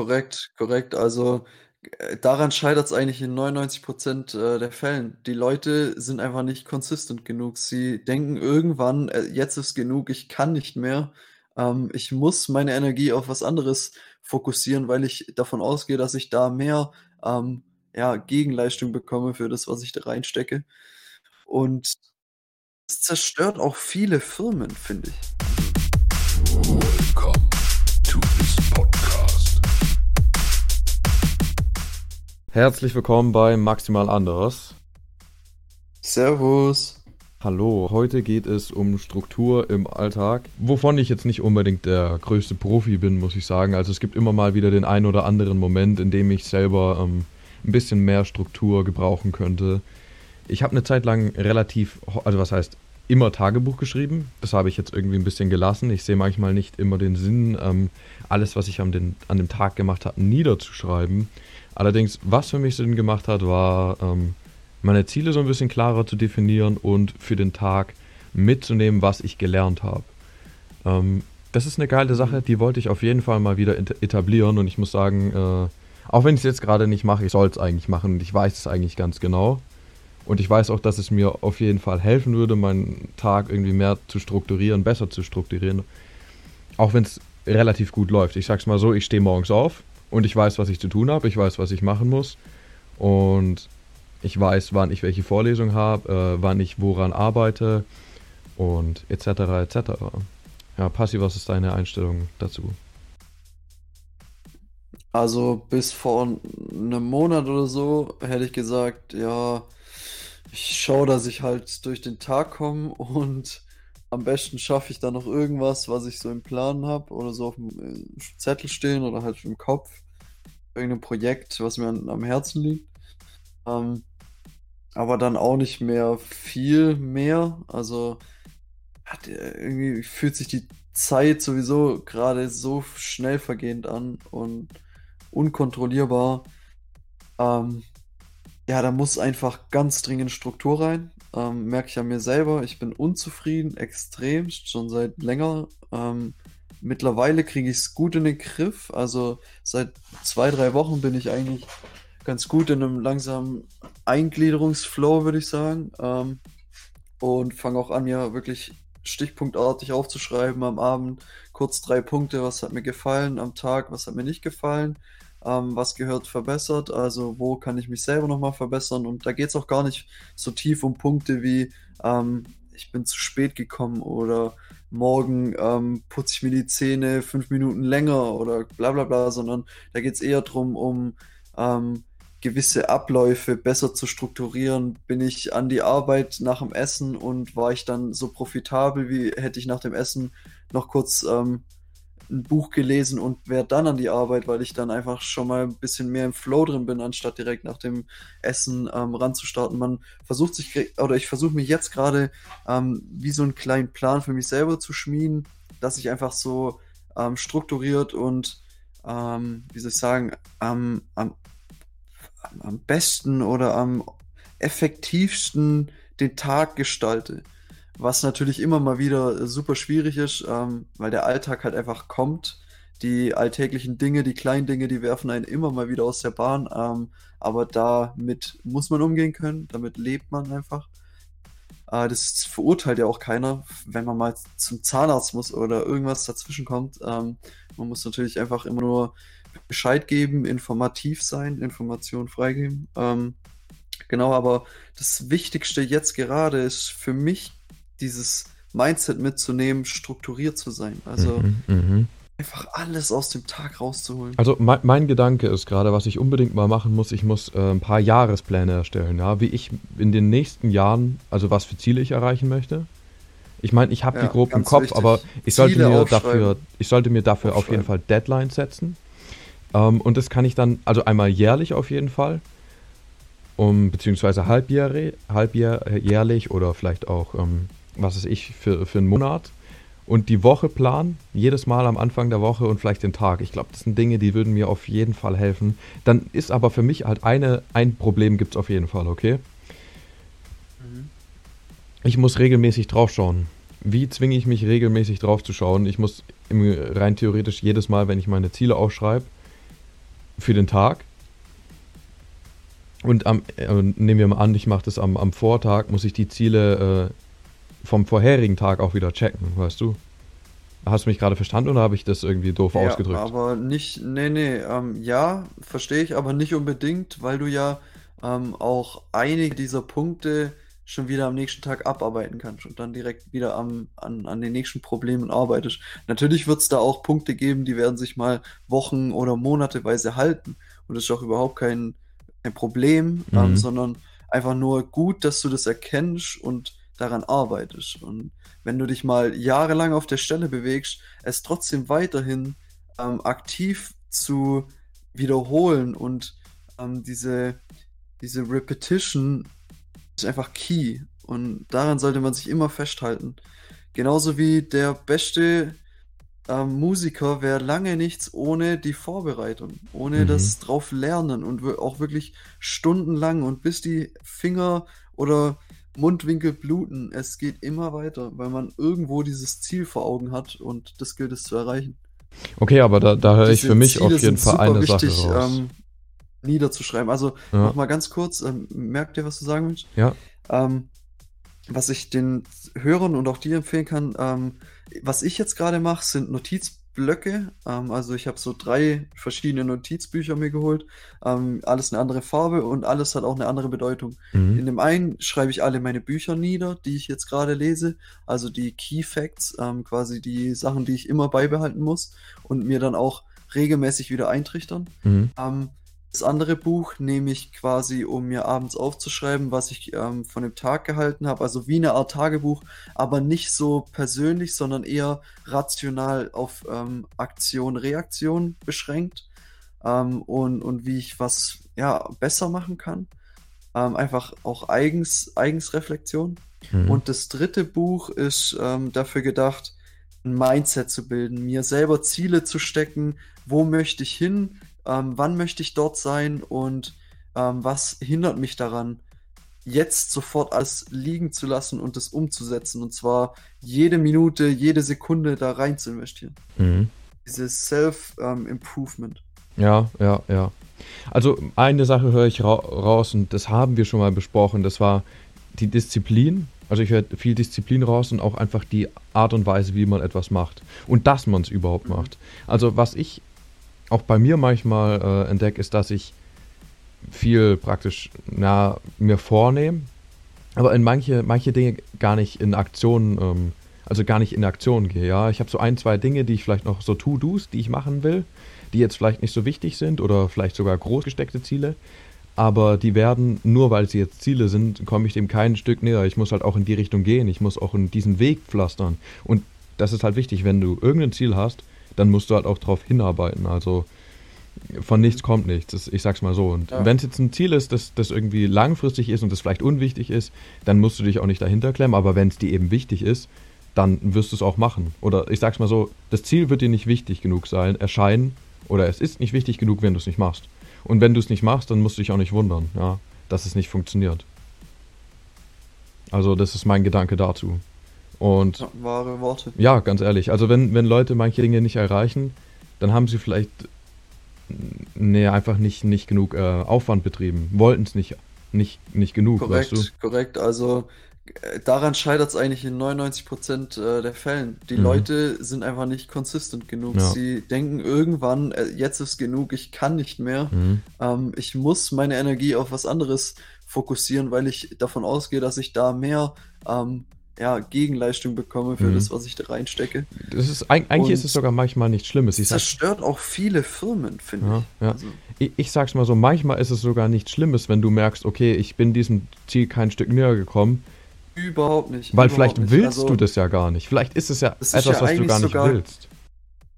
Korrekt, korrekt. Also, äh, daran scheitert's eigentlich in 99 % äh, der Fällen. Die Leute sind einfach nicht consistent genug. Sie denken irgendwann: „Äh, jetzt ist genug, ich kann nicht mehr. Ähm, ich muss meine Energie auf was anderes fokussieren, weil ich davon ausgehe, dass ich da mehr, ähm, ja, Gegenleistung bekomme für das, was ich da reinstecke.“ Und es zerstört auch viele Firmen, finde ich. Herzlich willkommen bei Maximal Anders. Servus. Hallo, heute geht es um Struktur im Alltag, wovon ich jetzt nicht unbedingt der größte Profi bin, muss ich sagen. Also es gibt immer mal wieder den einen oder anderen Moment, in dem ich selber ähm, ein bisschen mehr Struktur gebrauchen könnte. Ich habe eine Zeit lang relativ, also was heißt, immer Tagebuch geschrieben. Das habe ich jetzt irgendwie ein bisschen gelassen. Ich sehe manchmal nicht immer den Sinn, ähm, alles, was ich an, den, an dem Tag gemacht habe, niederzuschreiben. Allerdings, was für mich Sinn gemacht hat, war ähm, meine Ziele so ein bisschen klarer zu definieren und für den Tag mitzunehmen, was ich gelernt habe. Ähm, das ist eine geile Sache, die wollte ich auf jeden Fall mal wieder etablieren und ich muss sagen, äh, auch wenn ich es jetzt gerade nicht mache, ich soll es eigentlich machen und ich weiß es eigentlich ganz genau. Und ich weiß auch, dass es mir auf jeden Fall helfen würde, meinen Tag irgendwie mehr zu strukturieren, besser zu strukturieren. Auch wenn es relativ gut läuft. Ich sag's mal so, ich stehe morgens auf und ich weiß, was ich zu tun habe, ich weiß, was ich machen muss. Und ich weiß, wann ich welche Vorlesung habe, äh, wann ich woran arbeite und etc. etc. Ja, Passi, was ist deine Einstellung dazu? Also bis vor einem Monat oder so hätte ich gesagt, ja, ich schaue, dass ich halt durch den Tag komme und am besten schaffe ich dann noch irgendwas, was ich so im Plan habe oder so auf dem äh, Zettel stehen oder halt im Kopf. Irgendein Projekt, was mir am Herzen liegt. Ähm, aber dann auch nicht mehr viel mehr. Also hat, äh, irgendwie fühlt sich die Zeit sowieso gerade so schnell vergehend an und unkontrollierbar. Ähm, ja, da muss einfach ganz dringend Struktur rein. Ähm, merke ich an mir selber. Ich bin unzufrieden, extremst, schon seit länger. Ähm, mittlerweile kriege ich es gut in den Griff. Also seit zwei, drei Wochen bin ich eigentlich ganz gut in einem langsamen Eingliederungsflow, würde ich sagen. Ähm, und fange auch an, mir wirklich stichpunktartig aufzuschreiben am Abend. Kurz drei Punkte, was hat mir gefallen am Tag, was hat mir nicht gefallen, ähm, was gehört verbessert, also wo kann ich mich selber nochmal verbessern. Und da geht es auch gar nicht so tief um Punkte wie, ähm, ich bin zu spät gekommen oder morgen ähm, putze ich mir die Zähne fünf Minuten länger oder bla bla bla, sondern da geht es eher darum, um ähm, gewisse Abläufe besser zu strukturieren. Bin ich an die Arbeit nach dem Essen und war ich dann so profitabel, wie hätte ich nach dem Essen noch kurz ähm, ein Buch gelesen und wäre dann an die Arbeit, weil ich dann einfach schon mal ein bisschen mehr im Flow drin bin, anstatt direkt nach dem Essen ähm, ranzustarten. Man versucht sich, oder ich versuche mich jetzt gerade ähm, wie so einen kleinen Plan für mich selber zu schmieden, dass ich einfach so ähm, strukturiert und, ähm, wie soll ich sagen, am, am am besten oder am effektivsten den Tag gestalte. Was natürlich immer mal wieder super schwierig ist, ähm, weil der Alltag halt einfach kommt. Die alltäglichen Dinge, die kleinen Dinge, die werfen einen immer mal wieder aus der Bahn. Ähm, aber damit muss man umgehen können, damit lebt man einfach. Äh, das verurteilt ja auch keiner, wenn man mal zum Zahnarzt muss oder irgendwas dazwischen kommt. Ähm, man muss natürlich einfach immer nur Bescheid geben, informativ sein, Informationen freigeben. Ähm, genau, aber das Wichtigste jetzt gerade ist für mich, dieses Mindset mitzunehmen, strukturiert zu sein. Also Mhm, mhm. einfach alles aus dem Tag rauszuholen. Also mein, mein Gedanke ist gerade, was ich unbedingt mal machen muss, ich muss äh, ein paar Jahrespläne erstellen, ja, wie ich in den nächsten Jahren, also was für Ziele ich erreichen möchte. Ich meine, ich habe die Ja, grob im Kopf, wichtig. aber ich sollte Ziele mir dafür, ich sollte mir dafür auf jeden. Fall Deadlines setzen. Ähm, und das kann ich dann, also einmal jährlich auf jeden Fall, um, beziehungsweise halbjährig, halbjährlich oder vielleicht auch, ähm, was weiß ich, für, für einen Monat. Und die Woche planen, jedes Mal am Anfang der Woche und vielleicht den Tag. Ich glaube, das sind Dinge, die würden mir auf jeden Fall helfen. Dann ist aber für mich halt eine, ein Problem gibt es auf jeden Fall, okay? Ich muss regelmäßig draufschauen. Wie zwinge ich mich regelmäßig draufzuschauen? Ich muss im, rein theoretisch jedes Mal, wenn ich meine Ziele aufschreibe, für den Tag. Und am, äh, nehmen wir mal an, ich mache das am, am Vortag, muss ich die Ziele äh, vom vorherigen Tag auch wieder checken, weißt du? Hast du mich gerade verstanden oder habe ich das irgendwie doof Ja, ausgedrückt? aber nicht, nee, nee, ähm, ja, verstehe ich, aber nicht unbedingt, weil du ja ähm, auch einige dieser Punkte schon wieder am nächsten Tag abarbeiten kannst und dann direkt wieder am, an, an den nächsten Problemen arbeitest. Natürlich wird es da auch Punkte geben, die werden sich mal Wochen oder Monateweise halten und das ist auch überhaupt kein, kein Problem, ähm, Mhm. sondern einfach nur gut, dass du das erkennst und daran arbeitest. Und wenn du dich mal jahrelang auf der Stelle bewegst, es trotzdem weiterhin ähm, aktiv zu wiederholen und ähm, diese, diese Repetition ist einfach key. Und daran sollte man sich immer festhalten. Genauso wie der beste ähm, Musiker wäre lange nichts ohne die Vorbereitung, ohne Mhm. das drauf lernen und auch wirklich stundenlang und bis die Finger oder Mundwinkel bluten. Es geht immer weiter, weil man irgendwo dieses Ziel vor Augen hat und das gilt es zu erreichen. Okay, aber da, da höre ich für mich Ziele auf jeden Fall eine wichtig, Sache raus. ähm, niederzuschreiben. Also Ja. noch mal ganz kurz, ähm, merkt ihr, was du sagen willst? Ja. Ähm, was ich den Hörern und auch dir empfehlen kann, ähm, was ich jetzt gerade mache, sind Notizblöcke. Ähm, also ich habe so drei verschiedene Notizbücher mir geholt. Ähm, alles eine andere Farbe und alles hat auch eine andere Bedeutung. Mhm. In dem einen schreibe ich alle meine Bücher nieder, die ich jetzt gerade lese, also die Key Facts, ähm, quasi die Sachen, die ich immer beibehalten muss und mir dann auch regelmäßig wieder eintrichtern. Mhm. Das andere Buch nehme ich quasi, um mir abends aufzuschreiben, was ich ähm, von dem Tag gehalten habe. Also wie eine Art Tagebuch, aber nicht so persönlich, sondern eher rational auf ähm, Aktion, Reaktion beschränkt. Ähm, und, und wie ich was ja, besser machen kann. Ähm, einfach auch eigens, Eigensreflexion. Mhm. Und das dritte Buch ist ähm, dafür gedacht, ein Mindset zu bilden, mir selber Ziele zu stecken, wo möchte ich hin, ähm, wann möchte ich dort sein und ähm, was hindert mich daran, jetzt sofort alles liegen zu lassen und das umzusetzen. Und zwar jede Minute, jede Sekunde da rein zu investieren. Mhm. Dieses Self-Improvement. Ja, ja, ja. Also eine Sache höre ich ra raus und das haben wir schon mal besprochen. Das war die Disziplin. Also ich höre viel Disziplin raus und auch einfach die Art und Weise, wie man etwas macht. Und dass man es überhaupt Mhm. macht. Also was ich auch bei mir manchmal äh, entdecke, ist, dass ich viel praktisch na, mir vornehme, aber in manche, manche Dinge gar nicht in Aktion, ähm, also gar nicht in Aktion gehe. Ja, ich habe so ein, zwei Dinge, die ich vielleicht noch so To-Dos, die ich machen will, die jetzt vielleicht nicht so wichtig sind oder vielleicht sogar groß gesteckte Ziele, aber die werden, nur weil sie jetzt Ziele sind, komme ich dem kein Stück näher. Ich muss halt auch in die Richtung gehen, ich muss auch in diesen Weg pflastern. Und das ist halt wichtig, wenn du irgendein Ziel hast, dann musst du halt auch darauf hinarbeiten. Also von nichts kommt nichts, ich sag's mal so. Und Ja. wenn es jetzt ein Ziel ist, das, das irgendwie langfristig ist und das vielleicht unwichtig ist, dann musst du dich auch nicht dahinter klemmen. Aber wenn es dir eben wichtig ist, dann wirst du es auch machen. Oder ich sag's mal so, das Ziel wird dir nicht wichtig genug sein, erscheinen, oder es ist nicht wichtig genug, wenn du es nicht machst. Und wenn du es nicht machst, dann musst du dich auch nicht wundern, ja, dass es nicht funktioniert. Also das ist mein Gedanke dazu. Und Ja, wahre Worte. ja, ganz ehrlich, also wenn, wenn Leute manche Dinge nicht erreichen, dann haben sie vielleicht nee, einfach nicht, nicht genug äh, Aufwand betrieben, wollten es nicht, nicht, nicht genug, Korrekt, weißt du? korrekt. Also äh, daran scheitert es eigentlich in 99% äh, der Fällen. Die Mhm. Leute sind einfach nicht consistent genug. Ja. Sie denken irgendwann, äh, jetzt ist genug, ich kann nicht mehr. Mhm. Ähm, ich muss meine Energie auf was anderes fokussieren, weil ich davon ausgehe, dass ich da mehr ähm, ja, Gegenleistung bekomme für Mhm. das, was ich da reinstecke. Das ist, eig- eigentlich ist Und es sogar manchmal nichts Schlimmes. Ich Das zerstört auch viele Firmen, finde Ja, ich. ja. Also, ich, ich sag's mal so, manchmal ist es sogar nichts Schlimmes, wenn du merkst, okay, ich bin diesem Ziel kein Stück näher gekommen, überhaupt nicht. weil überhaupt vielleicht nicht. willst Also, du das ja gar nicht. Vielleicht ist es ja ist etwas, ja was du gar nicht willst.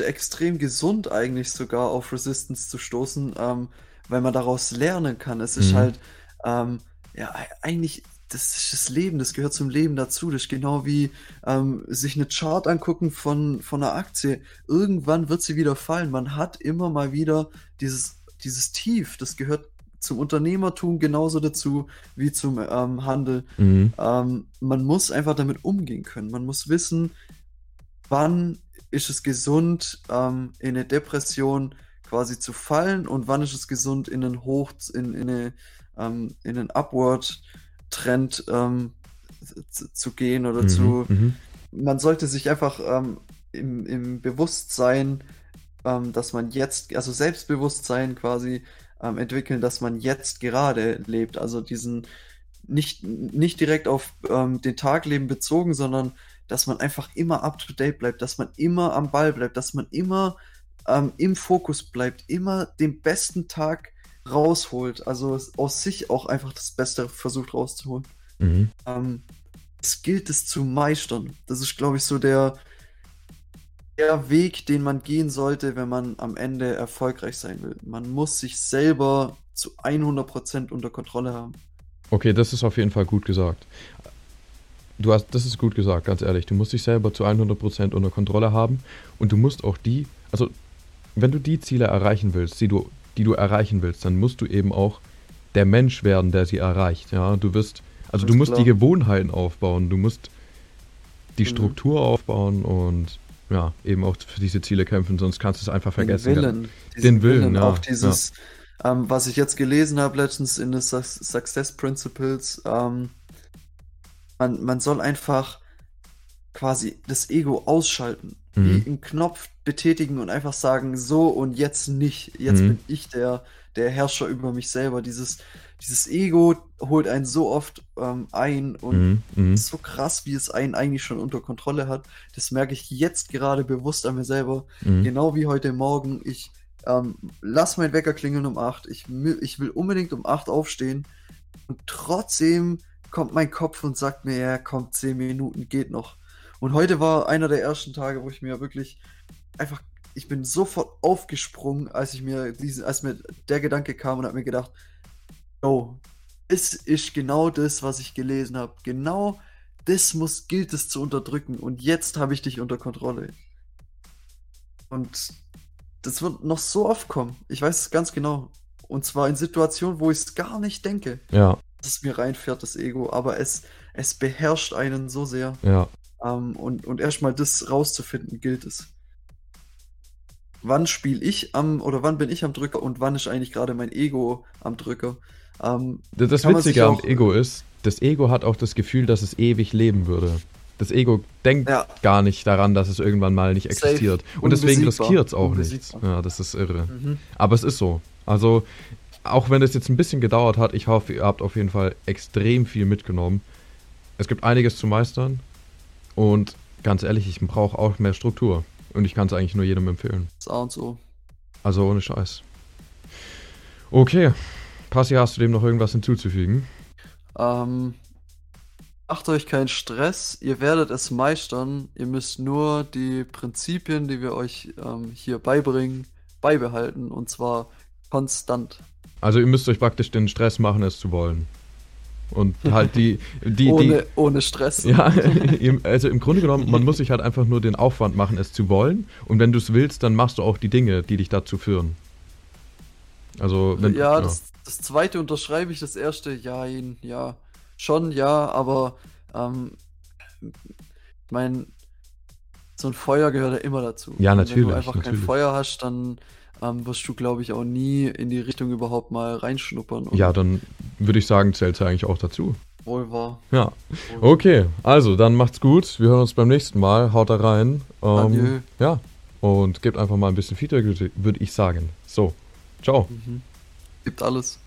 extrem gesund eigentlich sogar auf Resistance zu stoßen, ähm, weil man daraus lernen kann. Es ist Mhm. halt, ähm, ja, e- eigentlich, das ist das Leben, das gehört zum Leben dazu. Das ist genau wie ähm, sich eine Chart angucken von, von einer Aktie. Irgendwann wird sie wieder fallen. Man hat immer mal wieder dieses, dieses Tief, das gehört zum Unternehmertum genauso dazu wie zum ähm, Handel. Mhm. Ähm, man muss einfach damit umgehen können. Man muss wissen, wann ist es gesund, ähm, in eine Depression quasi zu fallen und wann ist es gesund, in einen Hoch, in, in, eine, ähm, in einen Upward-Trend ähm, zu, zu gehen oder Mhm, zu. mhm. Man sollte sich einfach ähm, im, im Bewusstsein, ähm, dass man jetzt, also Selbstbewusstsein quasi ähm, entwickeln, dass man jetzt gerade lebt. Also diesen nicht, nicht direkt auf ähm, den Tagleben bezogen, sondern dass man einfach immer up to date bleibt, dass man immer am Ball bleibt, dass man immer ähm, im Fokus bleibt, immer den besten Tag rausholt. Also aus sich auch einfach das Beste versucht rauszuholen. Mhm. Ähm, es gilt es zu meistern. Das ist, glaube ich, so der, der Weg, den man gehen sollte, wenn man am Ende erfolgreich sein will. Man muss sich selber zu 100% unter Kontrolle haben. Okay, das ist auf jeden Fall gut gesagt. Du hast, das ist gut gesagt, ganz ehrlich. Du musst dich selber zu 100% unter Kontrolle haben und du musst auch die, also wenn du die Ziele erreichen willst, die du, die du erreichen willst, dann musst du eben auch der Mensch werden, der sie erreicht. Ja, du wirst, also du Ganz musst klar. die Gewohnheiten aufbauen, du musst die Mhm. Struktur aufbauen und ja, eben auch für diese Ziele kämpfen, sonst kannst du es einfach vergessen. Den Willen. Den Willen, ja, Auch dieses, ähm, was ich jetzt gelesen habe letztens in den Su Success Principles, ähm, man, man soll einfach quasi das Ego ausschalten. Mhm. Wie einen Knopf betätigen und einfach sagen, so und jetzt nicht. Jetzt Mhm. bin ich der, der Herrscher über mich selber. Dieses, dieses Ego holt einen so oft ähm, ein und Mhm, mhm. so krass, wie es einen eigentlich schon unter Kontrolle hat. Das merke ich jetzt gerade bewusst an mir selber. Mhm. Genau wie heute Morgen. Ich ähm, lass meinen Wecker klingeln um 8. Ich, ich will unbedingt um 8 aufstehen. Und trotzdem kommt mein Kopf und sagt mir, ja, komm, 10 Minuten geht noch. Und heute war einer der ersten Tage, wo ich mir wirklich einfach, ich bin sofort aufgesprungen, als ich mir diesen, als mir der Gedanke kam und habe mir gedacht, oh, es ist genau das, was ich gelesen habe. Genau das muss, gilt es zu unterdrücken. Und jetzt habe ich dich unter Kontrolle. Und das wird noch so oft kommen. Ich weiß es ganz genau. Und zwar in Situationen, wo ich es gar nicht denke, Ja, dass es mir reinfährt, das Ego. Aber es, es beherrscht einen so sehr. ja. Ähm, und, und erstmal das rauszufinden, gilt es. Wann spiele ich am, oder wann bin ich am Drücker und wann ist eigentlich gerade mein Ego am Drücker? Ähm, Das, Witzige am Ego ist, das Ego hat auch das Gefühl, dass es ewig leben würde. Das Ego denkt Ja. gar nicht daran, dass es irgendwann mal nicht Safe. existiert. Und deswegen riskiert es auch nicht. Unbesiegbar. Ja, das ist irre. mhm. Aber es ist so. Also, auch wenn es jetzt ein bisschen gedauert hat, ich hoffe, ihr habt auf jeden Fall extrem viel mitgenommen. Es gibt einiges zu meistern. Und ganz ehrlich, ich brauche auch mehr Struktur. Und ich kann es eigentlich nur jedem empfehlen. Das A und so. Also ohne Scheiß. Okay. Passi, hast du dem noch irgendwas hinzuzufügen? Ähm, macht euch keinen Stress, ihr werdet es meistern. Ihr müsst nur die Prinzipien, die wir euch ähm, hier beibringen, beibehalten. Und zwar konstant. Also ihr müsst euch praktisch den Stress machen, es zu wollen. Und halt die, die, ohne, ohne Stress. die, ja, also im Grunde genommen, man muss sich halt einfach nur den Aufwand machen, es zu wollen. Und wenn du es willst, dann machst du auch die Dinge, die dich dazu führen. Also, wenn, ja, Das, das zweite unterschreibe ich, das erste, ja, ja, schon, ja, aber ähm, ich meine, so ein Feuer gehört ja immer dazu. Ja, Und natürlich, Wenn du einfach natürlich. kein Feuer hast, dann ähm, wirst du, glaube ich, auch nie in die Richtung überhaupt mal reinschnuppern. Ja, dann würde ich sagen, zählt es eigentlich auch dazu. Wohl wahr. Ja. Okay, also dann macht's gut. Wir hören uns beim nächsten Mal. Haut da rein. Ähm, Adieu. ja. Und gebt einfach mal ein bisschen Feedback, würde würde ich sagen. So. Ciao. Mhm. Gibt alles.